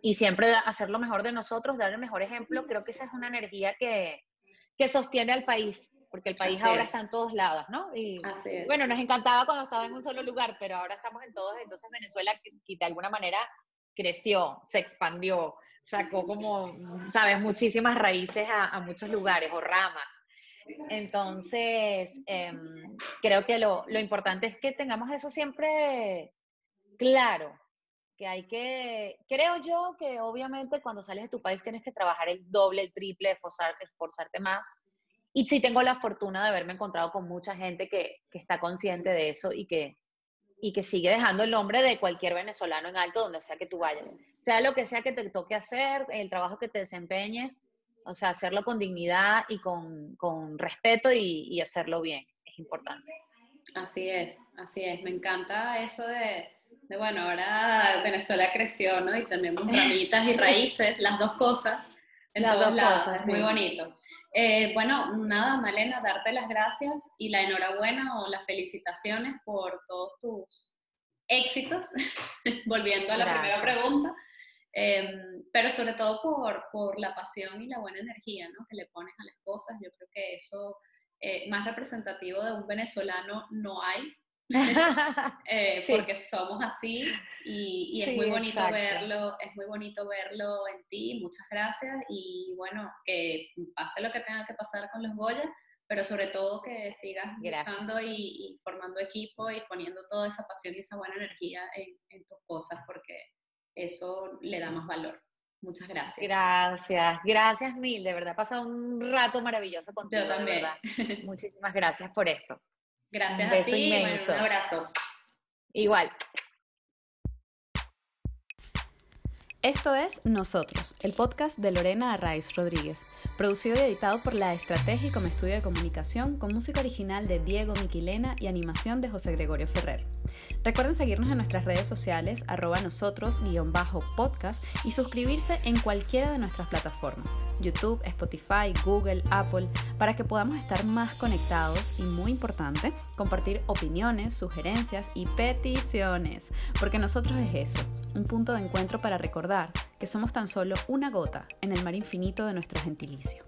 y, siempre hacer lo mejor de nosotros, dar el mejor ejemplo, creo que esa es una energía que, que sostiene al país, porque el país ahora está en todos lados, ¿no? Y bueno, nos encantaba cuando estaba en un solo lugar, pero ahora estamos en todos, entonces Venezuela que de alguna manera creció, se expandió, sacó como, sabes, muchísimas raíces a, a muchos lugares o ramas. Entonces, eh, creo que lo, lo, importante es que tengamos eso siempre claro, que hay que, creo yo que obviamente cuando sales de tu país tienes que trabajar el doble, el triple, esforzarte, esforzarte más. Y sí tengo la fortuna de haberme encontrado con mucha gente que, que está consciente de eso y que, y que sigue dejando el nombre de cualquier venezolano en alto donde sea que tú vayas. Sea lo que sea que te toque hacer, el trabajo que te desempeñes, o sea, hacerlo con dignidad y con, con respeto y, y, hacerlo bien, es importante. Así es, así es. Me encanta eso de, de, bueno, ahora Venezuela creció, ¿no? Y tenemos ramitas y raíces, las dos cosas, en las todos lados. Cosas, es muy bonito. Eh, bueno, nada, Malena, darte las gracias y la enhorabuena o las felicitaciones por todos tus éxitos, *laughs* volviendo a la gracias. primera pregunta. Eh, pero sobre todo por, por, la pasión y la buena energía ¿no? que le pones a las cosas. Yo creo que eso, eh, más representativo de un venezolano, no hay, eh, *laughs* sí. porque somos así y, y sí, es muy bonito exacto. verlo, es muy bonito verlo en ti. Muchas gracias y bueno, que pase lo que tenga que pasar con los Goya. Pero sobre todo que sigas gracias. luchando y, y, formando equipo y poniendo toda esa pasión y esa buena energía en, en tus cosas, porque eso le da más valor. Muchas gracias. Gracias, gracias mil, de verdad, he pasado un rato maravilloso contigo. Yo también. *laughs* Muchísimas gracias por esto. Gracias un beso a ti, inmenso. Bueno, un abrazo. Igual. Esto es Nosotros, el podcast de Lorena Arraiz Rodríguez, producido y editado por La Estrategia como estudio de comunicación, con música original de Diego Miquilena y animación de José Gregorio Ferrer. Recuerden seguirnos en nuestras redes sociales, arroba nosotros, guion bajo podcast, y suscribirse en cualquiera de nuestras plataformas, YouTube, Spotify, Google, Apple, para que podamos estar más conectados y, muy importante, compartir opiniones, sugerencias y peticiones, porque nosotros es eso, un punto de encuentro para recordar que somos tan solo una gota en el mar infinito de nuestro gentilicio.